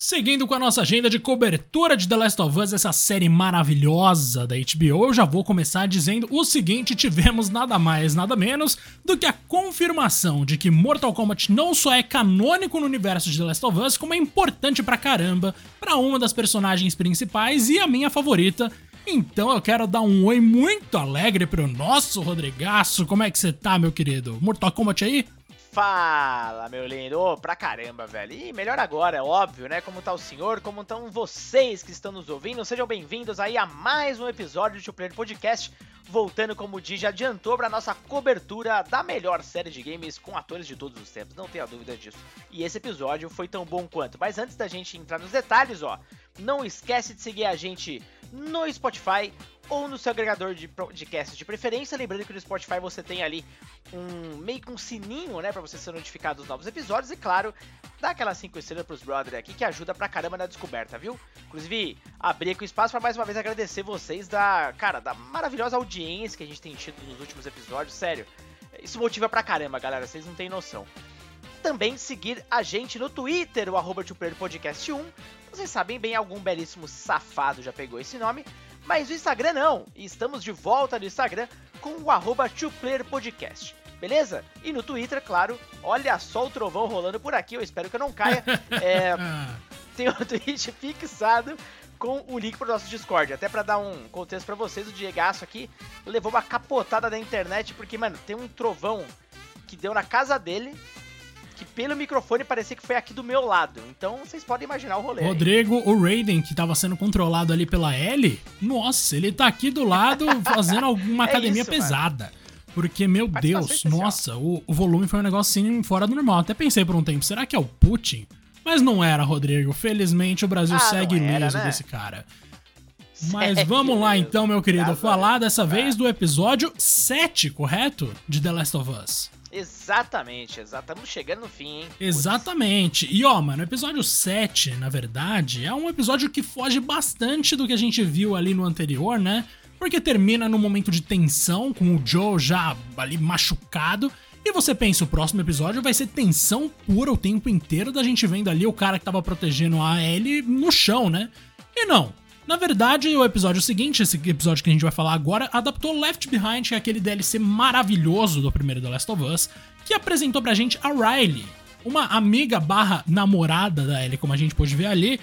Seguindo com a nossa agenda de cobertura de The Last of Us, essa série maravilhosa da HBO, eu já vou começar dizendo o seguinte: tivemos nada mais, nada menos do que a confirmação de que Mortal Kombat não só é canônico no universo de The Last of Us, como é importante pra caramba para uma das personagens principais e a minha favorita. Então eu quero dar um oi muito alegre pro nosso Rodrigaço. Como é que você tá, meu querido? Mortal Kombat aí? Fala, meu lindo! Ô, pra caramba, velho. E melhor agora, é óbvio, né? Como tá o senhor, como estão vocês que estão nos ouvindo. Sejam bem-vindos aí a mais um episódio do Player Podcast. Voltando, como o já adiantou, pra nossa cobertura da melhor série de games com atores de todos os tempos, não tenha dúvida disso. E esse episódio foi tão bom quanto. Mas antes da gente entrar nos detalhes, ó, não esquece de seguir a gente no Spotify ou no seu agregador de podcast de preferência. Lembrando que no Spotify você tem ali um meio que um sininho, né, para você ser notificado dos novos episódios e claro, dá aquelas 5 estrelas pros brothers aqui que ajuda pra caramba na descoberta, viu? Inclusive, abri aqui o espaço para mais uma vez agradecer vocês da, cara, da maravilhosa audiência que a gente tem tido nos últimos episódios, sério. Isso motiva pra caramba, galera, vocês não têm noção. Também seguir a gente no Twitter, o arroba Podcast 1. Vocês sabem bem, algum belíssimo safado já pegou esse nome. Mas o Instagram não. E estamos de volta no Instagram com o arroba Podcast. Beleza? E no Twitter, claro, olha só o trovão rolando por aqui, eu espero que eu não caia. É, tem um tweet fixado com o link pro nosso Discord. Até para dar um contexto para vocês, o Diegaço aqui levou uma capotada da internet, porque, mano, tem um trovão que deu na casa dele que pelo microfone parecia que foi aqui do meu lado. Então vocês podem imaginar o rolê. Rodrigo, aí. o Raiden, que tava sendo controlado ali pela L, nossa, ele tá aqui do lado fazendo alguma é academia isso, pesada. Mano. Porque, meu Deus, nossa, o, o, volume foi um negócio assim fora do normal. Até pensei por um tempo, será que é o Putin? Mas não era, Rodrigo. Felizmente o Brasil ah, segue ileso né? desse cara. Mas vamos lá então, meu querido, falar dessa vez do episódio 7, correto? De The Last of Us. Exatamente, estamos chegando no fim, hein? Exatamente. E ó, mano, o episódio 7, na verdade, é um episódio que foge bastante do que a gente viu ali no anterior, né? Porque termina num momento de tensão, com o Joe já ali machucado. E você pensa, o próximo episódio vai ser tensão pura o tempo inteiro da gente vendo ali o cara que tava protegendo a Ellie no chão, né? E não, na verdade, o episódio seguinte, esse episódio que a gente vai falar agora, adaptou Left Behind, que é aquele DLC maravilhoso do primeiro The Last of Us, que apresentou pra gente a Riley, uma amiga barra namorada da Ellie, como a gente pôde ver ali,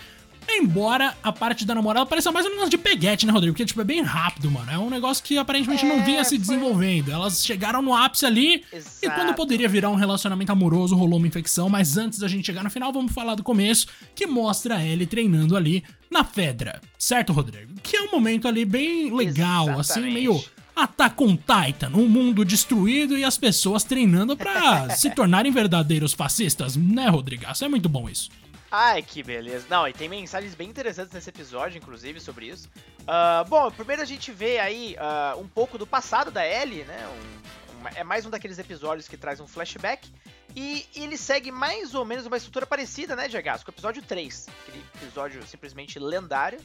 Embora a parte da namorada pareça mais um negócio de peguete, né, Rodrigo? Porque, tipo, é bem rápido, mano. É um negócio que aparentemente é, não vinha se desenvolvendo. Elas chegaram no ápice ali Exato. e quando poderia virar um relacionamento amoroso, rolou uma infecção. Mas antes da gente chegar no final, vamos falar do começo, que mostra ele treinando ali na Fedra. Certo, Rodrigo? Que é um momento ali bem legal, Exatamente. assim, meio Attack on Titan, um mundo destruído e as pessoas treinando para se tornarem verdadeiros fascistas, né, Rodrigo? É muito bom isso. Ai, que beleza. Não, e tem mensagens bem interessantes nesse episódio, inclusive, sobre isso. Uh, bom, primeiro a gente vê aí uh, um pouco do passado da Ellie, né? Um, um, é mais um daqueles episódios que traz um flashback. E, ele segue mais ou menos uma estrutura parecida, né, Diagas? Com o episódio 3. Aquele episódio simplesmente lendário.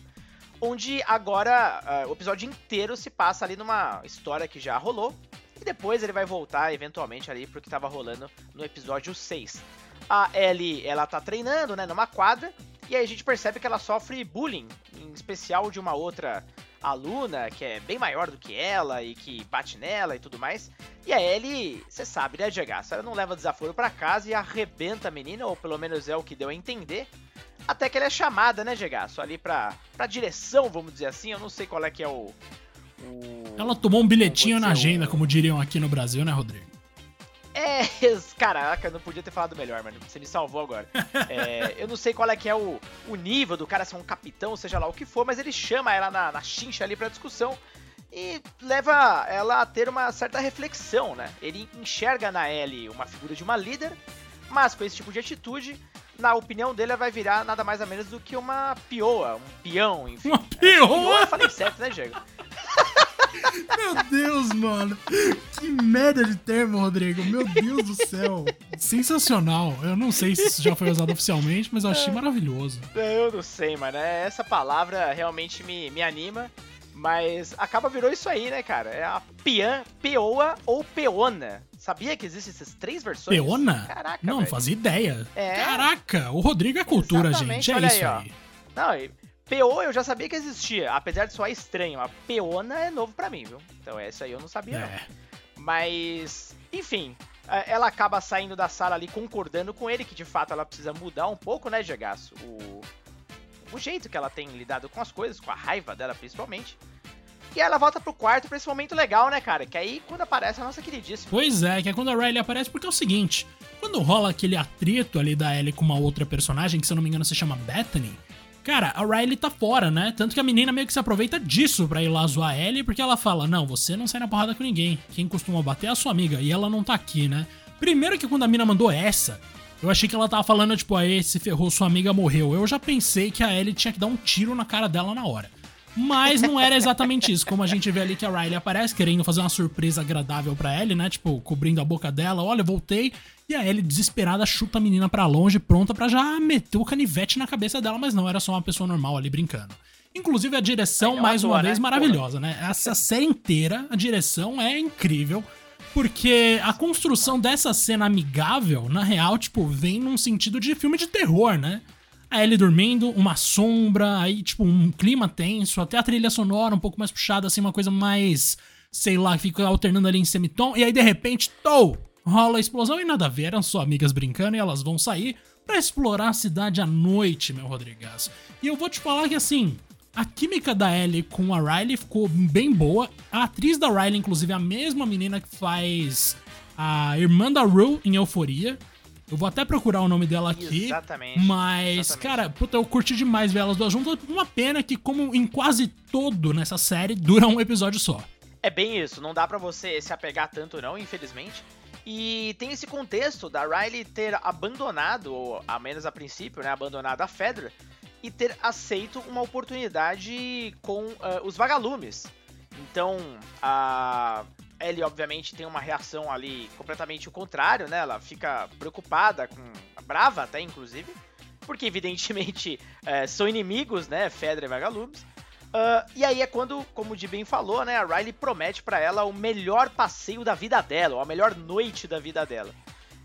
Onde agora uh, o episódio inteiro se passa ali numa história que já rolou. E depois ele vai voltar eventualmente ali pro que tava rolando no episódio 6 a Ellie, ela tá treinando, né, numa quadra, e aí a gente percebe que ela sofre bullying, em especial de uma outra aluna que é bem maior do que ela e que bate nela e tudo mais. E a Ellie, você sabe, né, Diego? Ela não leva desaforo para casa e arrebenta a menina, ou pelo menos é o que deu a entender. Até que ela é chamada, né, Só ali pra, pra direção, vamos dizer assim. Eu não sei qual é que é o. o ela tomou um bilhetinho na agenda, o... como diriam aqui no Brasil, né, Rodrigo? É, caraca, não podia ter falado melhor, mano. Você me salvou agora. É, eu não sei qual é que é o, o nível do cara ser um capitão, seja lá o que for, mas ele chama ela na, na chincha ali pra discussão e leva ela a ter uma certa reflexão, né? Ele enxerga na Ellie uma figura de uma líder, mas com esse tipo de atitude, na opinião dele, vai virar nada mais ou menos do que uma pioa, um peão, enfim. Uma pioa? Eu falei certo, né, Diego? Meu Deus, mano. Que merda de termo, Rodrigo. Meu Deus do céu. Sensacional. Eu não sei se isso já foi usado oficialmente, mas eu achei maravilhoso. Eu não sei, mano. É, essa palavra realmente me, me anima. Mas acaba virou isso aí, né, cara? É a Pian, Peoa ou Peona. Sabia que existem essas três versões? Peona? Caraca, Não, velho. fazia ideia. É. Caraca, o Rodrigo é cultura, Exatamente, gente. É olha isso aí, aí. Não, Peoa eu já sabia que existia, apesar de soar estranho. A Peona é novo pra mim, viu? Então essa aí eu não sabia, não. É. Mas, enfim, ela acaba saindo da sala ali concordando com ele, que de fato ela precisa mudar um pouco, né, Gegaço? O, o jeito que ela tem lidado com as coisas, com a raiva dela principalmente. E ela volta pro quarto pra esse momento legal, né, cara? Que aí quando aparece a nossa queridíssima. Pois é, que é quando a Riley aparece, porque é o seguinte: quando rola aquele atrito ali da Ellie com uma outra personagem, que se eu não me engano se chama Bethany, cara, a Riley tá fora, né? Tanto que a menina meio que se aproveita disso pra ir lá zoar a Ellie, porque ela fala: Não, você não sai na porrada com ninguém. Quem costuma bater é a sua amiga, e ela não tá aqui, né? Primeiro que quando a mina mandou essa. Eu achei que ela tava falando, tipo, aí, se ferrou, sua amiga morreu. Eu já pensei que a Ellie tinha que dar um tiro na cara dela na hora. Mas não era exatamente isso. Como a gente vê ali que a Riley aparece querendo fazer uma surpresa agradável pra Ellie, né? Tipo, cobrindo a boca dela. Olha, voltei. E a Ellie, desesperada, chuta a menina pra longe, pronta pra já meter o canivete na cabeça dela. Mas não, era só uma pessoa normal ali brincando. Inclusive, a direção, Legal mais uma vez, né? maravilhosa, né? Essa série inteira, a direção é incrível. Porque a construção dessa cena amigável, na real, tipo, vem num sentido de filme de terror, né? A Ellie dormindo, uma sombra, aí, tipo, um clima tenso, até a trilha sonora um pouco mais puxada, assim, uma coisa mais, sei lá, que fica alternando ali em semitom, e aí, de repente, tou! Rola a explosão e nada a ver, eram só amigas brincando e elas vão sair pra explorar a cidade à noite, meu Rodrigues. E eu vou te falar que, assim, a química da Ellie com a Riley ficou bem boa. A atriz da Riley, inclusive, é a mesma menina que faz a irmã da Rue em Euforia. Eu vou até procurar o nome dela aqui. Exatamente. Mas, exatamente. cara, puta, eu curti demais ver elas duas juntas. Uma pena que, como em quase todo nessa série, dura um episódio só. É bem isso, não dá pra você se apegar tanto não, infelizmente. E tem esse contexto da Riley ter abandonado, ou a menos a princípio, né, abandonado a Fedra e ter aceito uma oportunidade com ah, os vagalumes. Então, a Ellie obviamente tem uma reação ali completamente o contrário, né? Ela fica preocupada, com brava até inclusive, porque evidentemente eh, são inimigos, né, Fedra e vagalumes. Ah, e aí é quando, como o bem falou, né, a Riley promete pra ela o melhor passeio da vida dela, ou a melhor noite da vida dela.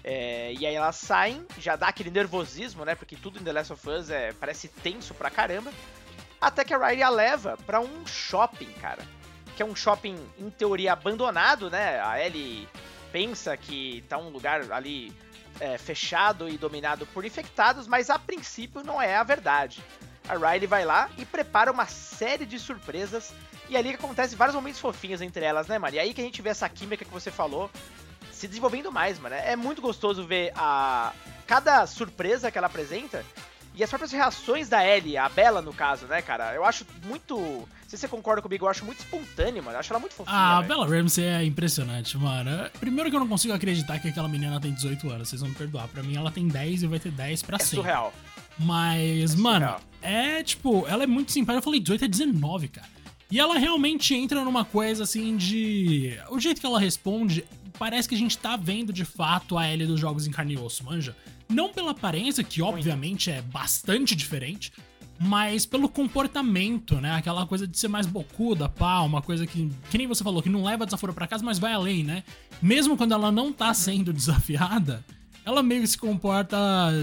É, e aí elas saem, já dá aquele nervosismo, né, porque tudo em The Last of Us é, parece tenso pra caramba, até que a Riley a leva pra um shopping, cara. Que é um shopping, em teoria, abandonado, né, a Ellie pensa que tá um lugar ali é, fechado e dominado por infectados, mas a princípio não é a verdade. A Riley vai lá e prepara uma série de surpresas. E ali que acontece vários momentos fofinhos entre elas, né, mano? E aí que a gente vê essa química que você falou se desenvolvendo mais, mano. É muito gostoso ver a cada surpresa que ela apresenta e as próprias reações da Ellie, a Bella no caso, né, cara? Eu acho muito. Não sei se você concorda comigo, eu acho muito espontâneo, mano. Eu acho ela muito fofinha. Ah, a velho. Bella Ramsey é impressionante, mano. Primeiro que eu não consigo acreditar que aquela menina tem 18 anos, vocês vão me perdoar. Pra mim, ela tem 10 e vai ter 10 pra É sempre. surreal. Mas, É mano, surreal. é tipo, ela é muito simpática. Eu falei 18 é 19, cara. E ela realmente entra numa coisa assim de. O jeito que ela responde, parece que a gente tá vendo de fato a Ellie dos jogos em carne e osso, manja? Não pela aparência, que obviamente é bastante diferente, mas pelo comportamento, né? Aquela coisa de ser mais bocuda, pá, uma coisa que, que nem você falou, que não leva desaforo pra casa, mas vai além, né? Mesmo quando ela não tá sendo desafiada, ela meio que se comporta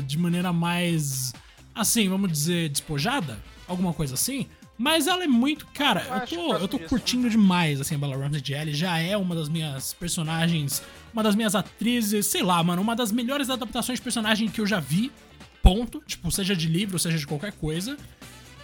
de maneira mais, assim, vamos dizer, despojada, alguma coisa assim. Mas ela é muito. Cara, Eu eu tô, eu tô curtindo demais, assim, a Bella Ramsey de Ellie. Já é uma das minhas personagens, uma das minhas atrizes, sei lá, mano, uma das melhores adaptações de personagem que eu já vi. Ponto. Tipo, seja de livro, seja de qualquer coisa.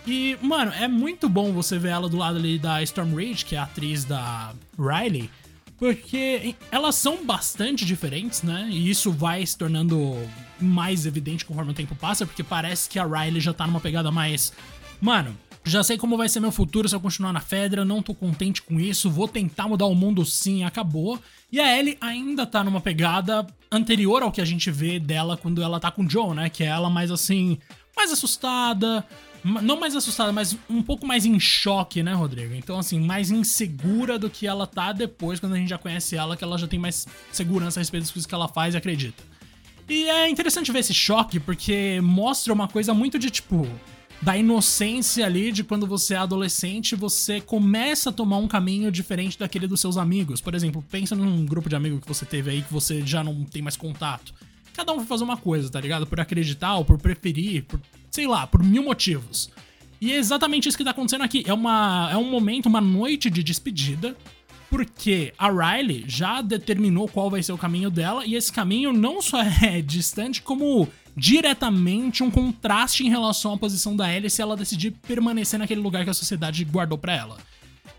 E, mano, é muito bom você ver ela do lado ali da Storm Rage, que é a atriz da Riley, porque elas são bastante diferentes, né? E isso vai se tornando mais evidente conforme o tempo passa, porque parece que a Riley já tá numa pegada mais. Mano, já sei como vai ser meu futuro se eu continuar na Fedra, não tô contente com isso, vou tentar mudar o mundo sim, acabou. E a Ellie ainda tá numa pegada anterior ao que a gente vê dela quando ela tá com o Joe, né? Que é ela mais assim, mais assustada, não mais assustada, mas um pouco mais em choque, né, Rodrigo? Então, assim, mais insegura do que ela tá depois, quando a gente já conhece ela, que ela já tem mais segurança a respeito das coisas que ela faz e acredita. E é interessante ver esse choque, porque mostra uma coisa muito de tipo. Da inocência ali de quando você é adolescente, você começa a tomar um caminho diferente daquele dos seus amigos. Por exemplo, pensa num grupo de amigos que você teve aí que você já não tem mais contato. Cada um vai fazer uma coisa, tá ligado? Por acreditar ou por preferir, por sei lá, por mil motivos. E é exatamente isso que tá acontecendo aqui. É, uma, é um momento, uma noite de despedida, porque a Riley já determinou qual vai ser o caminho dela, e esse caminho não só é distante, como diretamente um contraste em relação à posição da Ellie se ela decidir permanecer naquele lugar que a sociedade guardou para ela.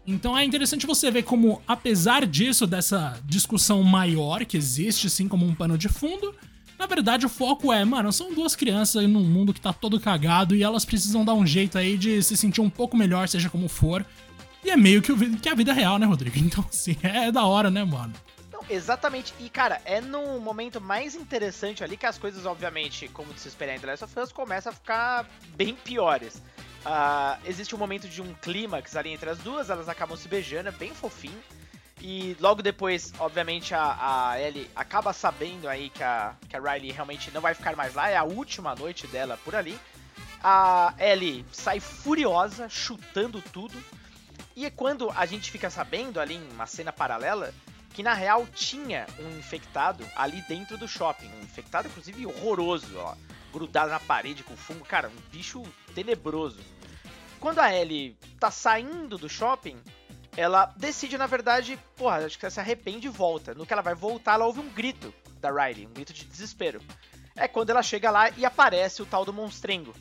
Então é interessante você ver como, apesar disso, dessa discussão maior que existe, assim como um pano de fundo, na verdade o foco é, mano, são duas crianças num mundo que tá todo cagado e elas precisam dar um jeito aí de se sentir um pouco melhor, seja como for. E é meio que, o, que a vida real, né, Rodrigo? Então, assim, é da hora, né, mano? Exatamente. E, cara, é no momento mais interessante ali que as coisas, obviamente, como de se esperar em The Last of Us, começam a ficar bem piores. Uh, existe um momento de um clímax ali entre as duas, elas acabam se beijando, é bem fofinho. E logo depois, obviamente, a, a Ellie acaba sabendo aí que a, que a Riley realmente não vai ficar mais lá, é a última noite dela por ali. A Ellie sai furiosa, chutando tudo. E é quando a gente fica sabendo ali em uma cena paralela que na real tinha um infectado ali dentro do shopping. Um infectado, inclusive, horroroso, ó, grudado na parede com fungo. Cara, um bicho tenebroso. Quando a Ellie tá saindo do shopping, ela decide, na verdade, porra, acho que ela se arrepende e volta. No que ela vai voltar, ela ouve um grito da Riley, um grito de desespero. É quando ela chega lá e aparece o tal do monstrengo.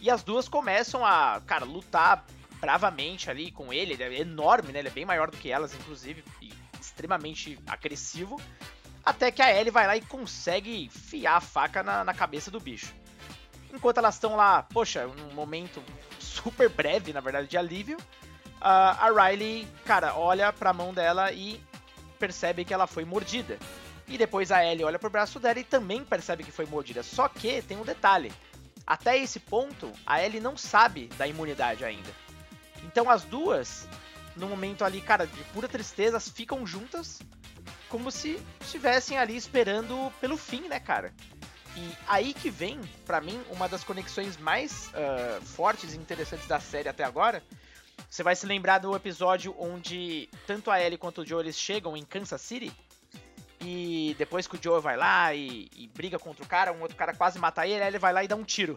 E as duas começam a, cara, lutar bravamente ali com ele. Ele é enorme, né? Ele é bem maior do que elas, inclusive, e extremamente agressivo. Até que a Ellie vai lá e consegue fiar a faca na, na cabeça do bicho. Enquanto elas estão lá, poxa, num momento super breve, na verdade, de alívio, a Riley, cara, olha pra mão dela e percebe que ela foi mordida. E depois a Ellie olha pro braço dela e também percebe que foi mordida. Só que tem um detalhe. Até esse ponto, a Ellie não sabe da imunidade ainda. Então as duas, no momento ali, cara, de pura tristeza, ficam juntas como se estivessem ali esperando pelo fim, né, cara? E aí que vem, para mim, uma das conexões mais uh, fortes e interessantes da série até agora. Você vai se lembrar do episódio onde tanto a Ellie quanto o Joe eles chegam em Kansas City. E depois que o Joe vai lá e, e briga contra o cara, um outro cara quase mata ele, aí ele vai lá e dá um tiro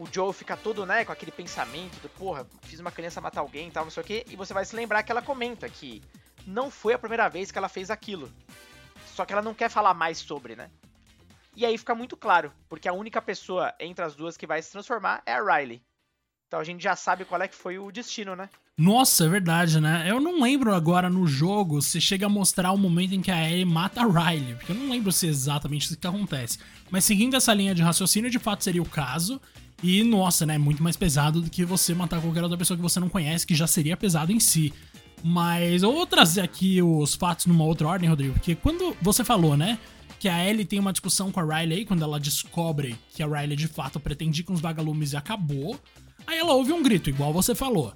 o Joe fica todo, né, com aquele pensamento do, porra, fiz uma criança matar alguém e tal, não sei o quê, e você vai se lembrar que ela comenta que não foi a primeira vez que ela fez aquilo. Só que ela não quer falar mais sobre, né? E aí fica muito claro, porque a única pessoa entre as duas que vai se transformar é a Riley. Então a gente já sabe qual é que foi o destino, né? Nossa, é verdade, né? Eu não lembro agora no jogo se chega a mostrar o momento em que a Ellie mata a Riley, porque eu não lembro se é exatamente o que acontece. Mas seguindo essa linha de raciocínio, de fato seria o caso. E, nossa, né? Muito mais pesado do que você matar qualquer outra pessoa que você não conhece, que já seria pesado em si. Mas eu vou trazer aqui os fatos numa outra ordem, Rodrigo, porque quando você falou, né? Que a Ellie tem uma discussão com a Riley quando ela descobre que a Riley de fato pretendia com os vagalumes e acabou. Aí ela ouve um grito, igual você falou.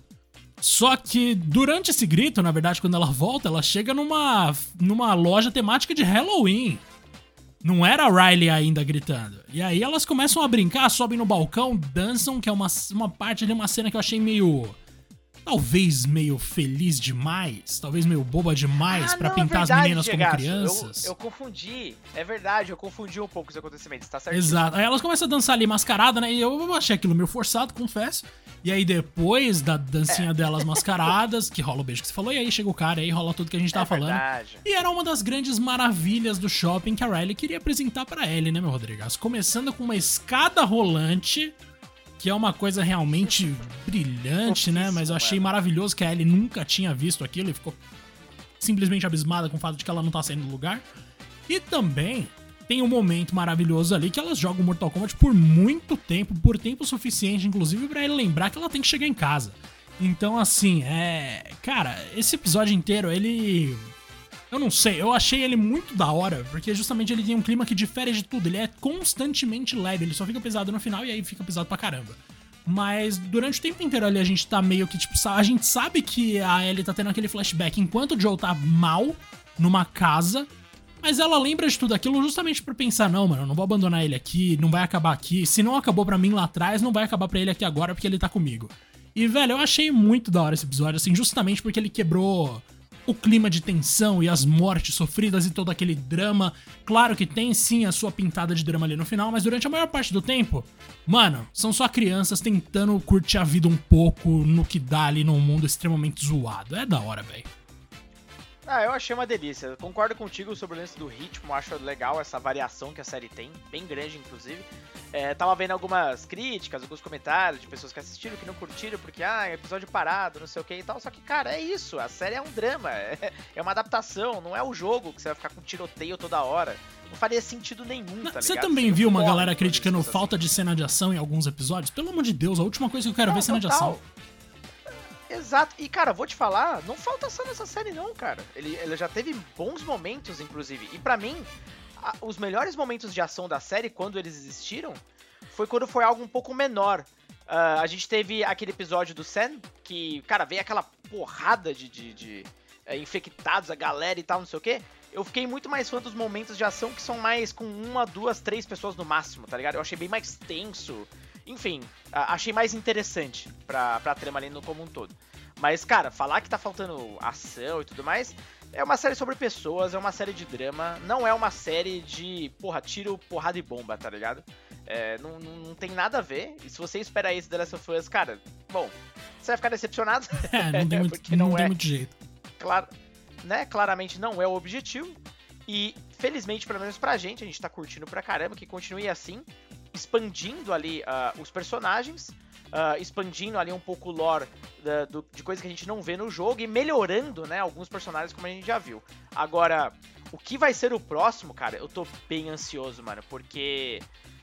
Só que durante esse grito, na verdade, quando ela volta, ela chega numa, numa loja temática de Halloween. Não era a Riley ainda gritando. E aí elas começam a brincar, sobem no balcão, dançam, que é uma, uma parte ali, uma cena que eu achei meio. Talvez meio feliz demais, talvez meio boba demais ah, para pintar é verdade, as meninas como crianças. Eu, eu, confundi, é verdade, eu confundi um pouco os acontecimentos, tá certo? Exato. Aí elas começam a dançar ali mascarada, né? E eu achei aquilo meio forçado, confesso. E aí depois da dancinha é. delas mascaradas, que rola o beijo que você falou, e aí chega o cara, e aí rola tudo que a gente tava é falando. Verdade. E era uma das grandes maravilhas do shopping que a Riley queria apresentar para Ellie, né, meu Rodrigues? Começando com uma escada rolante, que é uma coisa realmente brilhante, né? Mas eu achei maravilhoso que a Ellie nunca tinha visto aquilo e ficou simplesmente abismada com o fato de que ela não tá saindo do lugar. E também tem um momento maravilhoso ali que elas jogam Mortal Kombat por muito tempo, por tempo suficiente, inclusive, para ele lembrar que ela tem que chegar em casa. Então, assim, é. Cara, esse episódio inteiro, ele. Eu não sei, eu achei ele muito da hora, porque justamente ele tem um clima que difere de tudo. Ele é constantemente leve, ele só fica pesado no final e aí fica pesado pra caramba. Mas durante o tempo inteiro ali a gente tá meio que, tipo, a gente sabe que a Ellie tá tendo aquele flashback enquanto o Joe tá mal numa casa Mas ela lembra de tudo aquilo justamente para pensar, não, mano, não vou abandonar ele aqui, não vai acabar aqui. Se não acabou para mim lá atrás, não vai acabar para ele aqui agora porque ele tá comigo. E, velho, eu achei muito da hora esse episódio, assim, justamente porque ele quebrou o clima de tensão e as mortes sofridas e todo aquele drama. Claro que tem sim a sua pintada de drama ali no final, mas durante a maior parte do tempo, mano, são só crianças tentando curtir a vida um pouco no que dá ali num mundo extremamente zoado. É da hora, velho. Ah, eu achei uma delícia. Concordo contigo sobre o lance do ritmo, acho legal essa variação que a série tem, bem grande inclusive. É, tava vendo algumas críticas, alguns comentários de pessoas que assistiram, que não curtiram, porque, ah, episódio parado, não sei o que e tal. Só que, cara, é isso, a série é um drama, é, é uma adaptação, não é o jogo que você vai ficar com tiroteio toda hora. Não faria sentido nenhum, tá Você ligado? também viu uma galera criticando falta de cena de ação em alguns episódios? Pelo amor de Deus, a última coisa que eu quero não, ver é cena total. de ação. Exato. E, cara, vou te falar, não falta ação nessa série, não, cara. Ele, ele já teve bons momentos, inclusive. E para mim, a, os melhores momentos de ação da série, quando eles existiram, foi quando foi algo um pouco menor. Uh, a gente teve aquele episódio do Sen, que, cara, veio aquela porrada de, de, de é, infectados, a galera e tal, não sei o quê. Eu fiquei muito mais fã dos momentos de ação que são mais com uma, duas, três pessoas no máximo, tá ligado? Eu achei bem mais tenso. Enfim, achei mais interessante pra, pra trama ali no como um todo. Mas, cara, falar que tá faltando ação e tudo mais, é uma série sobre pessoas, é uma série de drama, não é uma série de, porra, tiro, porrada e bomba, tá ligado? É, não, não tem nada a ver. E se você espera isso The Last of Us, cara, bom, você vai ficar decepcionado. É, não tem muito, porque não, não tem é, muito jeito. Claro, né? Claramente não é o objetivo. E felizmente, pelo menos pra gente, a gente tá curtindo pra caramba que continue assim expandindo ali uh, os personagens, uh, expandindo ali um pouco o lore da, do, de coisas que a gente não vê no jogo e melhorando, né, alguns personagens como a gente já viu. Agora, o que vai ser o próximo, cara, eu tô bem ansioso, mano, porque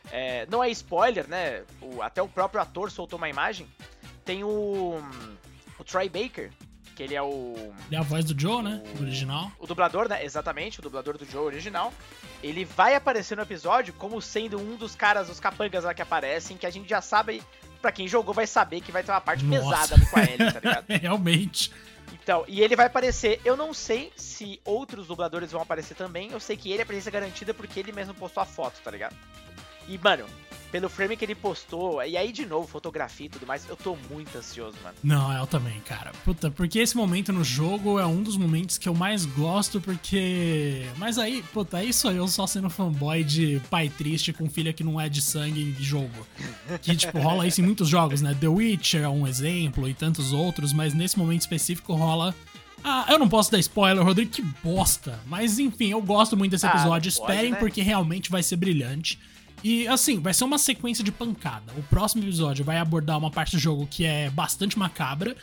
é, não é spoiler, né? O, até o próprio ator soltou uma imagem. Tem o, o Troy Baker, que ele é o. Ele é a voz do Joe, né? O original. O dublador, né? Exatamente, o dublador do Joe original. Ele vai aparecer no episódio como sendo um dos caras, os capangas lá que aparecem, que a gente já sabe, para quem jogou vai saber que vai ter uma parte Nossa. pesada ali com a Ellie, tá ligado? Realmente. Então, e ele vai aparecer. Eu não sei se outros dubladores vão aparecer também. Eu sei que ele é presença garantida porque ele mesmo postou a foto, tá ligado? E, mano, pelo frame que ele postou, e aí de novo, fotografia e tudo mais, eu tô muito ansioso, mano. Não, eu também, cara. Puta, porque esse momento no jogo é um dos momentos que eu mais gosto, porque. Mas aí, puta, aí sou eu só sendo fanboy de pai triste com filha que não é de sangue de jogo. Que, tipo, rola isso em muitos jogos, né? The Witcher é um exemplo e tantos outros, mas nesse momento específico rola. Ah, eu não posso dar spoiler, Rodrigo, que bosta. Mas enfim, eu gosto muito desse ah, episódio. Ah, Esperem, pode, né? porque realmente vai ser brilhante. E assim, vai ser uma sequência de pancada. O próximo episódio vai abordar uma parte do jogo que é bastante macabra.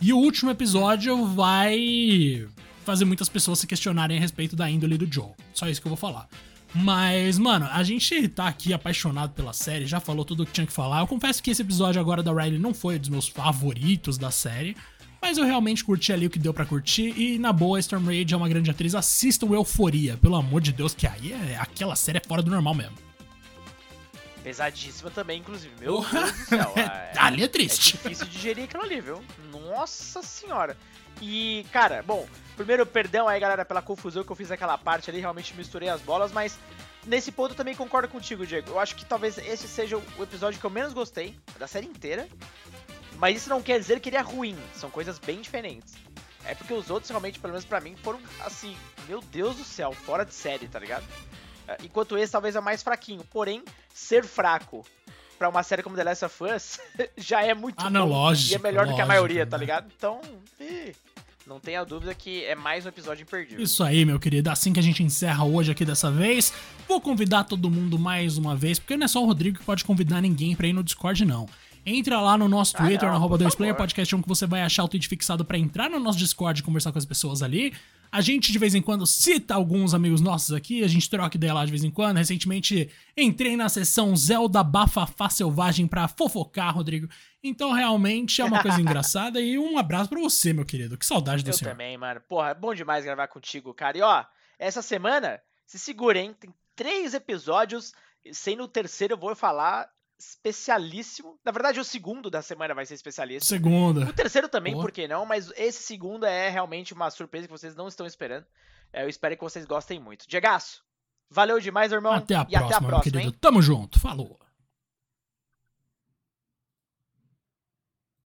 E o último episódio vai fazer muitas pessoas se questionarem a respeito da índole do Joe. Só isso que eu vou falar. Mas, mano, a gente tá aqui apaixonado pela série, já falou tudo o que tinha que falar. Eu confesso que esse episódio agora da Riley não foi um dos meus favoritos da série. Mas eu realmente curti ali o que deu para curtir. E na boa, Storm Rage é uma grande atriz. Assistam Euforia, pelo amor de Deus, que aí é, aquela série é fora do normal mesmo. Pesadíssima também, inclusive. Meu Deus do céu. É, ali é triste. É difícil digerir aquilo ali, viu? Nossa senhora. E, cara, bom, primeiro, perdão aí, galera, pela confusão que eu fiz naquela parte ali, realmente misturei as bolas, mas nesse ponto eu também concordo contigo, Diego. Eu acho que talvez esse seja o episódio que eu menos gostei da série inteira, mas isso não quer dizer que ele é ruim, são coisas bem diferentes. É porque os outros, realmente, pelo menos para mim, foram assim, meu Deus do céu, fora de série, tá ligado? É, enquanto esse talvez é mais fraquinho. Porém, ser fraco para uma série como The Last of Us já é muito ah, não, bom lógico, e é melhor lógico, do que a maioria, né? tá ligado? Então, não tenha dúvida que é mais um episódio imperdível. Isso aí, meu querido. Assim que a gente encerra hoje aqui dessa vez, vou convidar todo mundo mais uma vez, porque não é só o Rodrigo que pode convidar ninguém pra ir no Discord, não. Entra lá no nosso ah, Twitter, ah, no 2player podcast, que você vai achar o tweet fixado para entrar no nosso Discord e conversar com as pessoas ali. A gente de vez em quando cita alguns amigos nossos aqui, a gente troca ideia lá de vez em quando. Recentemente entrei na sessão Zelda Bafafá Selvagem pra fofocar, Rodrigo. Então realmente é uma coisa engraçada e um abraço para você, meu querido. Que saudade do Eu senhor. Eu também, mano. Porra, é bom demais gravar contigo, cara. E ó, essa semana, se segurem, tem três episódios, sendo o terceiro eu vou falar especialíssimo. Na verdade, o segundo da semana vai ser especialíssimo. Segunda. O terceiro também, Boa. por que não? Mas esse segundo é realmente uma surpresa que vocês não estão esperando. É, eu espero que vocês gostem muito. Diegaço, valeu demais, irmão. Até a e próxima, até a próxima meu querido. hein? Tamo junto. Falou.